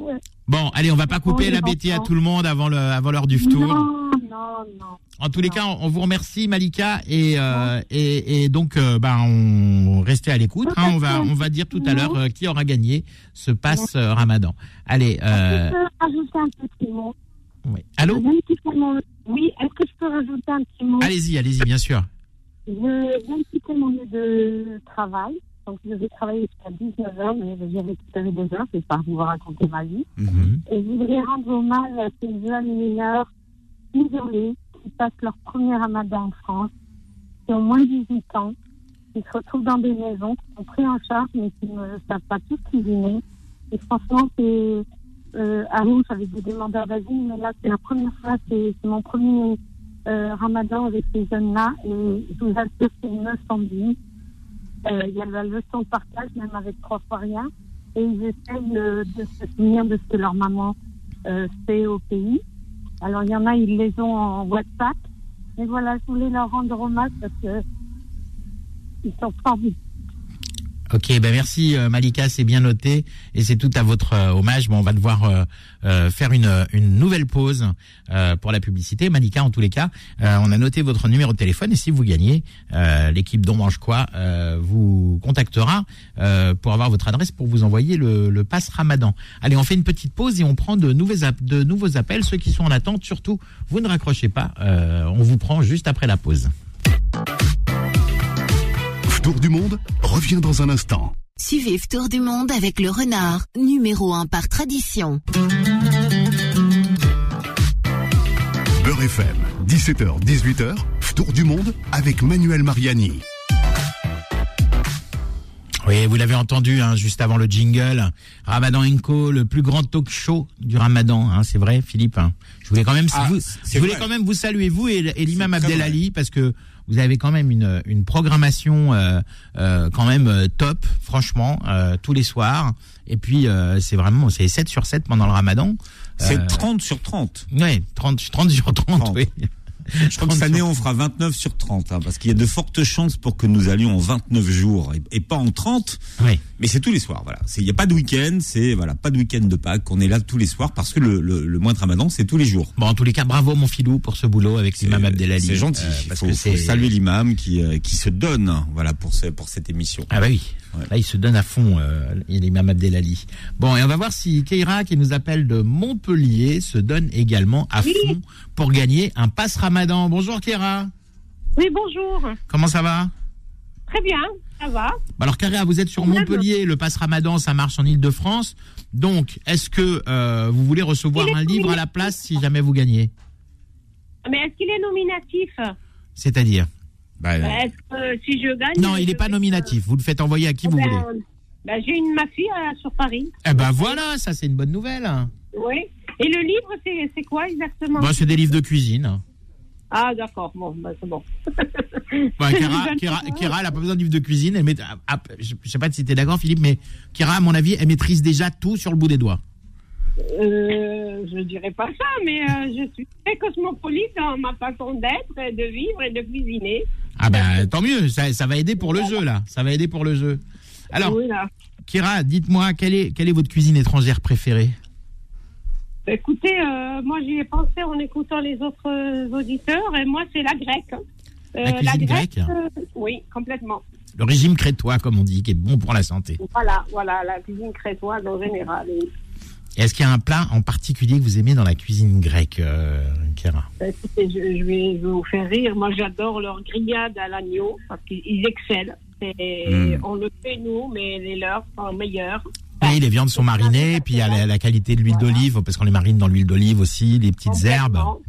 Ouais. Bon, allez, on va pas couper les l'appétit à tout le monde avant le, avant l'heure du tour. Non, non, non. En tous les cas, on on vous remercie Malika et euh, et, et donc euh, bah on restez à l'écoute. hein. on va on va dire tout à l'heure euh, qui aura gagné ce passe Ramadan. Allez, euh, Je peux rajouter un petit mot? ouais. allô? Oui, est-ce que je peux rajouter un petit mot? Allez-y, allez-y, bien sûr. Je viens de quitter mon lieu de travail. Donc, je vais travailler jusqu'à 19h, mais j'ai récupéré des heures, c'est pas vous raconter ma vie. Mhm. Et je voudrais rendre hommage à ces jeunes mineurs isolés qui passent leur premier ramadan en France, qui ont moins de 18 ans, qui se retrouvent dans des maisons, qui sont pris en charge, mais qui ne savent pas tout cuisiner. Et franchement, c'est. Euh, avant, j'avais des demandeurs d'asile, mais là, c'est la première fois, c'est c'est mon premier ramadan avec ces jeunes-là. Et je vous assure, leçon de vie. Euh, Il y a la leçon de partage, même avec trois fois rien. Et ils essayent euh, de se souvenir de ce que leur maman euh, fait au pays. Alors, il y en a, ils les ont en WhatsApp. Mais voilà, je voulais leur rendre hommage parce que ils sont formidables. Ok, ben merci euh, Malika, c'est bien noté et c'est tout à votre euh, hommage. Bon, on va devoir euh, euh, faire une, une nouvelle pause euh, pour la publicité. Malika, en tous les cas, euh, on a noté votre numéro de téléphone et si vous gagnez, euh, l'équipe dont mange quoi euh, vous contactera euh, pour avoir votre adresse pour vous envoyer le, le pass Ramadan. Allez, on fait une petite pause et on prend de app- de nouveaux appels. Ceux qui sont en attente, surtout, vous ne raccrochez pas. euh, on vous prend juste après la pause. Tour du monde revient dans un instant. Suivez Tour du Monde avec le renard, numéro 1 par tradition. Beurre FM, 17h, 18h, Tour du monde avec Manuel Mariani. Oui, vous l'avez entendu hein, juste avant le jingle. Ramadan Enco, le plus grand talk show du Ramadan, hein, c'est vrai, Philippe. hein. Je voulais quand même, Ah, vous, je voulais vrai. quand même vous saluer vous et, et l'imam C'est très Abdel Ali parce que vous avez quand même une, une programmation euh, euh, quand même euh, top, franchement, euh, tous les soirs. Et puis euh, c'est vraiment c'est 7 sur 7 pendant le Ramadan. C'est Euh, 30 sur 30. Ouais, 30, 30 sur 30, 30. oui. Je crois que cette année, on fera 29 sur 30, hein, parce qu'il y a de fortes chances pour que nous allions en 29 jours et, et pas en 30. Oui. Mais c'est tous les soirs, voilà. Il n'y a pas de week-end, c'est voilà, pas de week-end de Pâques. On est là tous les soirs parce que le, le, le mois de Ramadan, c'est tous les jours. Bon, en tous les cas, bravo mon filou pour ce boulot avec l'imam C'est- Abdel Ali. C'est gentil. Euh, parce faut, que faut saluer l'imam qui, euh, qui se donne, voilà, pour, ce, pour cette émission. Ah bah oui. Là, il se donne à fond, euh, l'imam Abdelali. Bon, et on va voir si Keira, qui nous appelle de Montpellier, se donne également à fond pour gagner un passe Ramadan. Bonjour Keira. Oui, bonjour. Comment ça va? Très bien, ça va. Alors Keira, vous êtes sur. Montpellier, le passe Ramadan, ça marche en Ile-de-France. Donc, est-ce que euh, vous voulez recevoir un livre à la place si jamais vous gagnez? Mais est-ce qu'il est nominatif? C'est-à-dire? Bah, Bah, Est-ce que si je gagne. Non, il n'est pas nominatif. Vous le faites envoyer à qui vous Ben, voulez. ben, J'ai une ma fille euh, sur Paris. Eh ben voilà, ça c'est une bonne nouvelle. Oui. Et le livre, c'est c'est quoi exactement? Bon, c'est des livres de cuisine. Ah, d'accord. Bon, ben, c'est bon. Bah, Kira, Je Kira, viens de Kira, elle n'a pas besoin de livres de cuisine. Elle met, ah, ah, je ne sais pas si tu es d'accord, Philippe, mais Kira, à mon avis, elle maîtrise déjà tout sur le bout des doigts. Euh, je dirais pas ça, mais euh, je suis très cosmopolite dans ma façon d'être, de vivre et de cuisiner. Ah ben, tant mieux, ça, ça va aider pour le jeu, là. Ça va aider pour le jeu. Alors, Oui. Kira, dites-moi, quelle est, quelle est votre cuisine étrangère préférée? Écoutez, euh, moi j'y ai pensé en écoutant les autres euh, auditeurs, et moi c'est la grecque. Euh, La cuisine grecque euh, Oui, complètement. Le régime crétois, comme on dit, qui est bon pour la santé. Voilà, voilà, la cuisine crétoise en général. oui. Est-ce qu'il y a un plat en particulier que vous aimez dans la cuisine grecque, euh, Kira Bah, Écoutez, je, je vais vous faire rire. Moi, j'adore leur grillade à l'agneau parce qu'ils excellent. Et Mm. On le fait nous, mais les leurs sont meilleurs. Oui, les viandes sont marinées, puis il y a la, la qualité de l'huile d'olive, parce qu'on les marine dans l'huile d'olive aussi, les petites herbes. Complètement.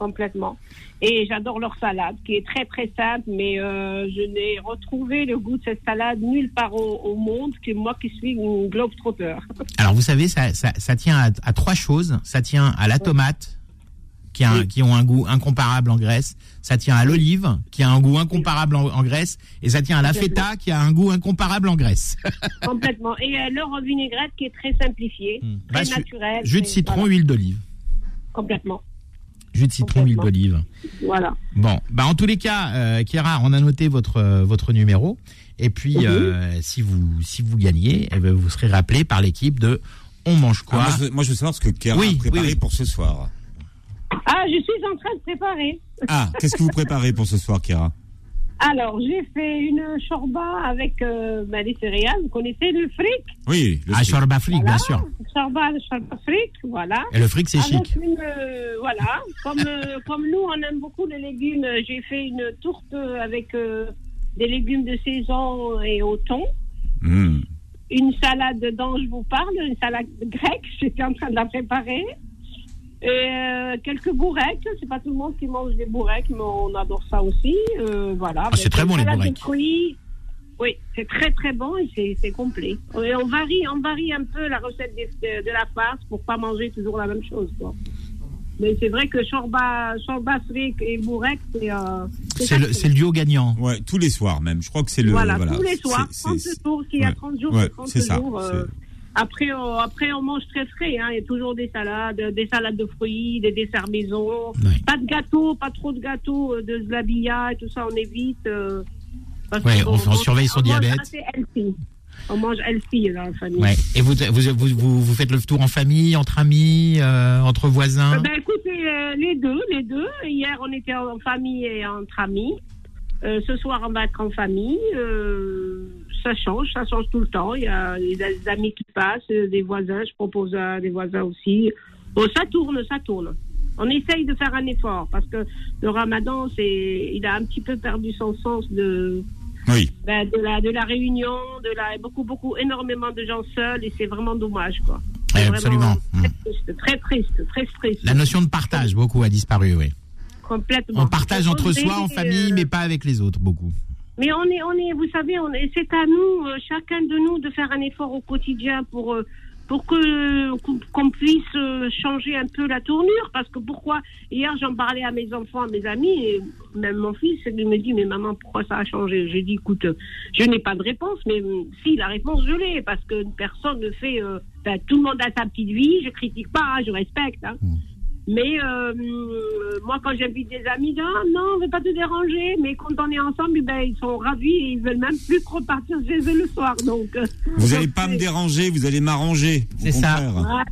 Hmm. Complètement. Et j'adore leur salade, qui est très très simple, mais euh, je n'ai retrouvé le goût de cette salade nulle part au, au monde que moi qui suis une globe-trotteur. Alors vous savez, ça, ça, ça tient à, à trois choses. Ça tient à la tomate, qui, a un- qui ont un goût incomparable en Grèce. Ça tient à l'olive, qui a un goût incomparable en, en Grèce. Et ça tient à la feta, qui a un goût incomparable en Grèce. Complètement. Et euh, leur vinaigrette qui est très simplifiée, Bah, très su- naturelle. Jus de citron, voilà. huile d'olive. Complètement. Jus de citron, huile d'olive. Voilà. Bon, bah en tous les cas, euh, on a noté votre euh, votre numéro. Et puis, Mhm. euh, si vous si vous gagnez, eh ben, vous serez rappelé par l'équipe de On mange quoi Ah, moi, je, veux- moi, je veux savoir ce que Kera Oui, a préparé oui, oui. pour ce soir. Ah, je suis en train de préparer. Ah, qu'est-ce que vous préparez pour ce soir, Kera Alors, j'ai fait une shorba avec euh, ben, les céréales. Vous connaissez le fric? Oui, le Ah, shorba fric, bien sûr. Shorba, shorba fric, voilà. Et le fric, c'est Avec chic. une, euh, voilà. Comme, euh, comme nous, on aime beaucoup les légumes, j'ai fait une tourte avec euh, des légumes de saison et au thon. Hmm. Une salade dont je vous parle, une salade grecque, j'étais en train de la préparer. Et euh, quelques bourrecs, c'est pas tout le monde qui mange des bourrecs, mais on adore ça aussi. Euh, voilà. Ah, c'est très bon, les bourrecs. fruits. Oui, c'est très très bon et c'est- c'est complet. Et on varie, on varie un peu la recette des- de, de la farce pour pas manger toujours la même chose. quoi. Mais c'est vrai que shorba, shorba fric et bourrec, c'est. Euh, C'est le, c'est le duo gagnant. Ouais, tous les soirs même. Je crois que c'est le. voilà, tous les soirs, c'est- 30 jours, s'il y a ouais. 30 jours, Ouais, c'est 30 c'est ça, jours. euh, après, on, après, on mange très frais. Hein. Il y a toujours des salades, des salades de fruits, des desserts maison. Pas de gâteaux, pas trop de gâteaux, euh, de zlabia et tout ça, on évite. euh, parce Ouais, que on- surveille son diabète. On mange healthy dans la famille. Ouais. Et vous, vous, vous, vous, vous faites le tour en famille, entre amis, euh, entre voisins? Euh, ben, écoutez, euh, les deux, les deux. Hier, on était en famille et entre amis. Euh, ce soir, on va être en famille. Euh, ça change, ça change tout le temps. Il y a des amis qui passent, euh, des voisins. Je propose à des voisins aussi. Bon, ça tourne, ça tourne. On essaye de faire un effort parce que le ramadan, c'est, il a un petit peu perdu son sens de, Oui. ben, de la, de la réunion, de la, beaucoup, beaucoup, énormément de gens seuls et c'est vraiment dommage, quoi. C'est absolument. vraiment Très triste, très triste, très triste. La notion de partage, beaucoup a disparu, oui. Complètement. On partage entre On soi, en famille, euh, mais pas avec les autres, beaucoup. Mais on est, on est, vous savez, c'est à nous, euh, chacun de nous, de faire un effort au quotidien pour, euh, pour que qu'on- puisse changer un peu la tournure. Parce que pourquoi Hier, j'en parlais à mes enfants, à mes amis, et même mon fils, il me dit, mais maman, pourquoi ça a changé? J'ai dit, écoute, je n'ai pas de réponse, mais si, la réponse, je l'ai, parce que personne ne fait. euh, ben, tout le monde a sa petite vie, je critique pas, hein, je respecte. hein. Mais euh, euh, moi, quand j'invite des amis, je dis, ah, non, on ne veut pas te déranger. Mais quand on est ensemble, eh ben, ils sont ravis et ils veulent même plus repartir chez eux le soir. Donc, Vous allez donc, pas me déranger, vous allez m'arranger. C'est ça. Voilà,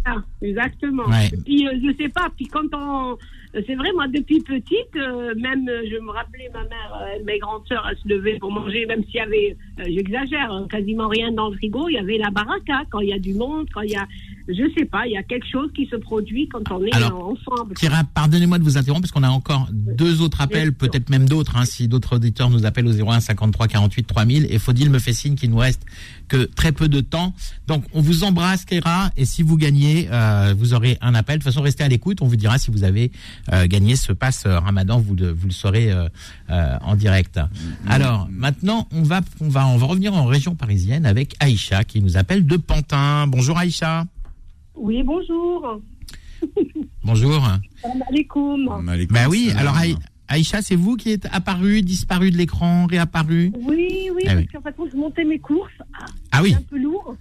exactement. Ouais. Et puis, euh, je sais pas, puis quand on. C'est vrai, moi, depuis petite, euh, même, je me rappelais, ma mère, euh, mes grandes sœurs, elles se levaient pour manger, même s'il y avait, euh, j'exagère, hein, quasiment rien dans le frigo, il y avait la baraka, quand il y a du monde, quand il y a. je sais pas, il y a quelque chose qui se produit quand on est Alors, ensemble. Kira, pardonnez-moi de vous interrompre parce qu'on a encore deux autres appels, peut-être même d'autres, hein, si d'autres auditeurs nous appellent au 01 53 48 3000. Et Faudil me fait signe qu'il nous reste que très peu de temps. Donc, on vous embrasse, Kira, et si vous gagnez, euh, vous aurez un appel. De toute façon, restez à l'écoute. On vous dira si vous avez euh, gagné ce pass euh, Ramadan. Vous le, vous le saurez euh, euh, en direct. Alors, maintenant, on va, on va, on va revenir en région parisienne avec Aïcha qui nous appelle de Pantin. Bonjour Aïcha. Oui, bonjour. Bonjour. Alaikum. Malik Ben oui, alors Aï- Aïcha, c'est vous qui êtes apparu, disparu de l'écran, réapparu? Oui, oui, Ah parce oui. qu'en fait, je montais mes courses, ah, Ah oui. c'est un peu lourd.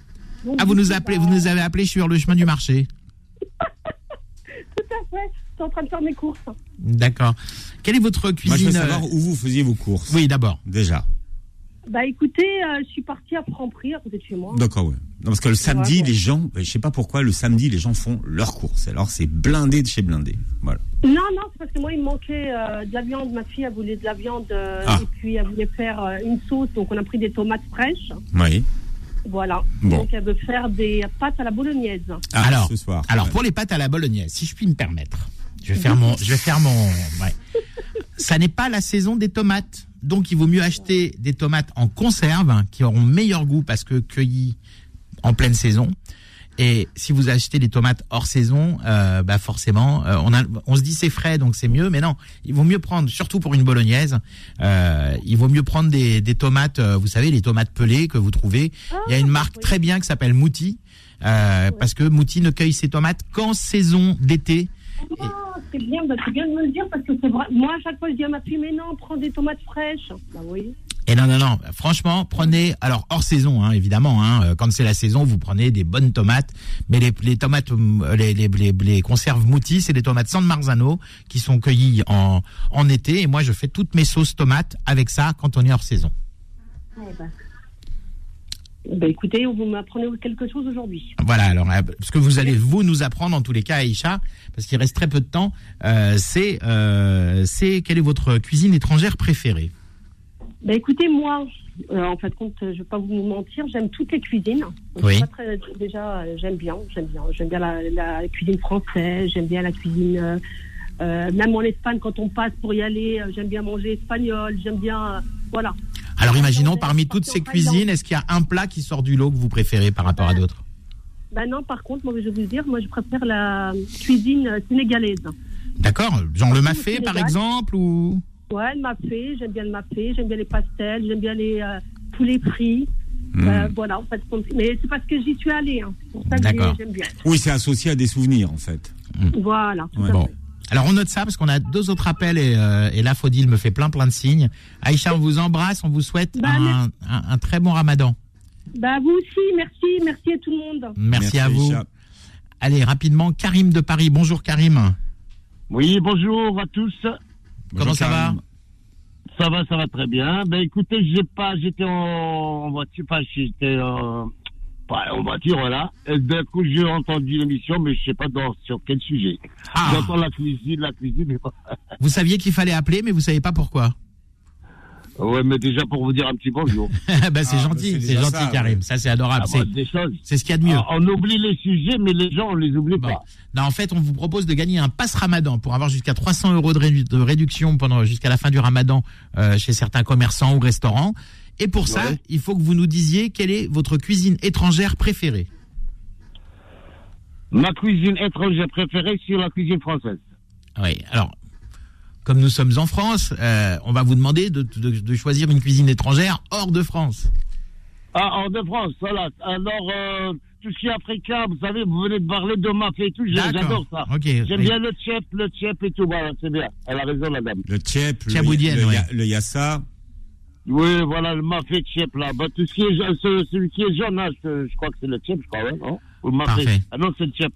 Donc, Ah, vous nous appelez, bah, vous nous avez appelé sur le chemin du marché. Tout à fait. Je suis en train de faire mes courses. D'accord. Quelle est votre Moi, je cuisine veux savoir euh, où vous faisiez vos courses. Oui, d'abord. Déjà. Bah écoutez, euh, je suis partie à Franprix, à côté de chez moi. D'accord, ouais. Non, parce que le samedi, Ouais, ouais. les gens, je sais pas pourquoi, le samedi, les gens font leurs courses. Alors, c'est blindé de chez blindé. Voilà. Non, non, c'est parce que moi, il me manquait euh, de la viande. Ma fille, elle voulait de la viande euh, Ah. et puis elle voulait faire euh, une sauce. Donc, on a pris des tomates fraîches. Oui. Voilà. Bon. Donc, elle veut faire des pâtes à la bolognaise. Ah, alors, ce soir. alors Ouais. pour les pâtes à la bolognaise, si je puis me permettre, je vais faire mon, je vais faire mon, ouais. Ça n'est pas la saison des tomates, donc il vaut mieux acheter des tomates en conserve hein, qui auront meilleur goût parce que cueillies en pleine saison. Et si vous achetez des tomates hors saison, euh, bah forcément, euh, on, a, on se dit c'est frais donc c'est mieux, mais non, il vaut mieux prendre, surtout pour une bolognaise, euh, il vaut mieux prendre des, des tomates, vous savez, les tomates pelées que vous trouvez. Il y a une marque très bien qui s'appelle Mouti, parce que Mouti ne cueille ses tomates qu'en saison d'été. Ah, c'est bien, bah, c'est bien de me le dire parce que c'est vrai. Moi, à chaque fois, je dis à ma fille, mais non, prends des tomates fraîches. Bah oui. Et non, non, non. Franchement, prenez, alors hors saison, hein, évidemment. Hein, euh, quand c'est la saison, vous prenez des bonnes tomates. Mais les, les tomates, euh, les, les, les, les conserves Mouti, c'est des tomates San Marzano qui sont cueillies en, en été. Et moi, je fais toutes mes sauces tomates avec ça quand on est hors saison. Eh ben. Ben, écoutez, vous m'apprenez quelque chose aujourd'hui. Voilà, alors, euh, ce que vous allez vous nous apprendre en tous les cas, Aïcha, parce qu'il reste très peu de temps, euh, c'est euh, c'est quelle est votre cuisine étrangère préférée? Bah écoutez, moi, euh, en fait, compte, je vais pas vous mentir, j'aime toutes les cuisines. Oui. pas très- déjà, j'aime bien, j'aime bien, j'aime bien la, la cuisine française, j'aime bien la cuisine. même en Espagne, quand on passe pour y aller, j'aime bien manger espagnol, j'aime bien, voilà. Alors imaginons, parmi toutes ces cuisines, est-ce qu'il y a un plat qui sort du lot que vous préférez par rapport à d'autres? Ben non, par contre, moi, je vais vous dire, moi, je préfère la cuisine euh, sénégalaise. D'accord Genre le mafé, par exemple ou? Ouais, le mafé, j'aime bien le mafé, j'aime bien les pastels, j'aime bien les euh, poulets frits. Hmm. Euh, voilà, en fait, mais c'est parce que j'y suis allée, hein. c'est pour ça que j'aime bien. Oui, c'est associé à des souvenirs, en fait. Voilà, tout Ouais. à Bon. fait. Alors on note ça parce qu'on a deux autres appels et, euh, et là Faudil me fait plein plein de signes. Aïcha, on vous embrasse, on vous souhaite Bah, un, un- un très bon ramadan. Bah, vous aussi, merci, merci à tout le monde. Merci, à vous. Aïcha. Allez, rapidement, Karim de Paris. Bonjour Karim. Oui, bonjour à tous. Comment ça va? Ça va, ça va très bien. Ben écoutez, j'ai pas, j'étais en, en voiture, enfin j'étais euh, pas en voiture, voilà. Et d'un coup j'ai entendu l'émission, mais je sais pas dans, sur quel sujet. Ah. J'entends la cuisine, la cuisine. Mais... Vous saviez qu'il fallait appeler, mais vous savez pas pourquoi. ouais, mais déjà pour vous dire un petit bonjour. bah, c'est Ah, gentil, bah, c'est c'est gentil ça, Karim. ouais. Ça c'est adorable. Ah, c'est bah, des choses. c'est ce qu'il y a de mieux. Ah, On oublie les sujets, mais les gens on les oublie pas. Non, en fait, on vous propose de gagner un pass Ramadan pour avoir jusqu'à 300 euros de, rédu- de réduction pendant jusqu'à la fin du Ramadan euh, chez certains commerçants ou restaurants. Et pour ça, il faut que vous nous disiez quelle est votre cuisine étrangère préférée. Ma cuisine étrangère préférée, c'est la cuisine française. Oui. Alors, comme nous sommes en France, euh, on va vous demander de, de- de choisir une cuisine étrangère hors de France. Ah, hors de France, voilà. Alors, euh, tout ce qui est africain, vous savez, vous venez de parler de mafia et tout, j'adore ça. Ok. J'aime bien le tchèp, le tchèp et tout, voilà, c'est bien. Elle a raison, la dame. Le tchèp, le, Tchaboudienne, le, ouais. ya- le yassa. Oui, voilà, le mafia tchèp, là. Bah, tout ce qui est, ce- celui qui est jaune, là, je, je crois que c'est le tchèp, je crois, ouais, non? Ou le mafia. Parfait. Ah non, c'est le tchèp.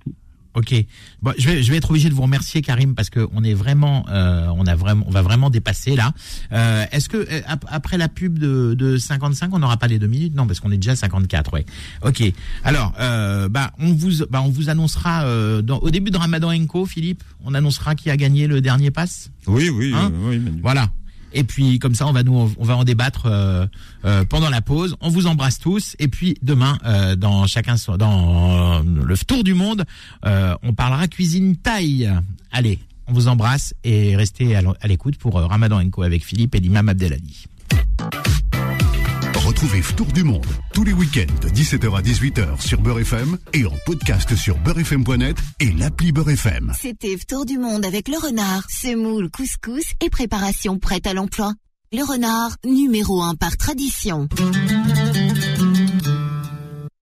Ok. Bon, je vais, je vais être obligé de vous remercier, Karim, parce que on est vraiment, euh, on a vraiment, on va vraiment dépasser là. Euh, Est-ce que euh, ap- après la pub de, de 55, on n'aura pas les deux minutes? Non, parce qu'on est déjà à 54, ouais. Ok. Alors, euh, bah, on vous, bah, on vous annoncera euh, dans- au début de Ramadan Enco, Philippe, on annoncera qui a gagné le dernier pass? Oui, oui, Hein euh, oui, Manu. Voilà. Et puis comme ça, on va nous, on va en débattre euh, euh, pendant la pause. On vous embrasse tous. Et puis demain, euh, dans chacun dans le tour du monde, on parlera cuisine thaï. Allez, on vous embrasse et restez à l'écoute pour Ramadan Co avec Philippe et l'imam Abdelali. Retrouvez Tour du Monde tous les week-ends de 17h à 18h sur Beurre FM et en podcast sur beurrefm.net et l'appli Beurre FM. C'était Tour du monde avec le renard, semoule, couscous et préparation prête à l'emploi. Le renard, numéro un par tradition.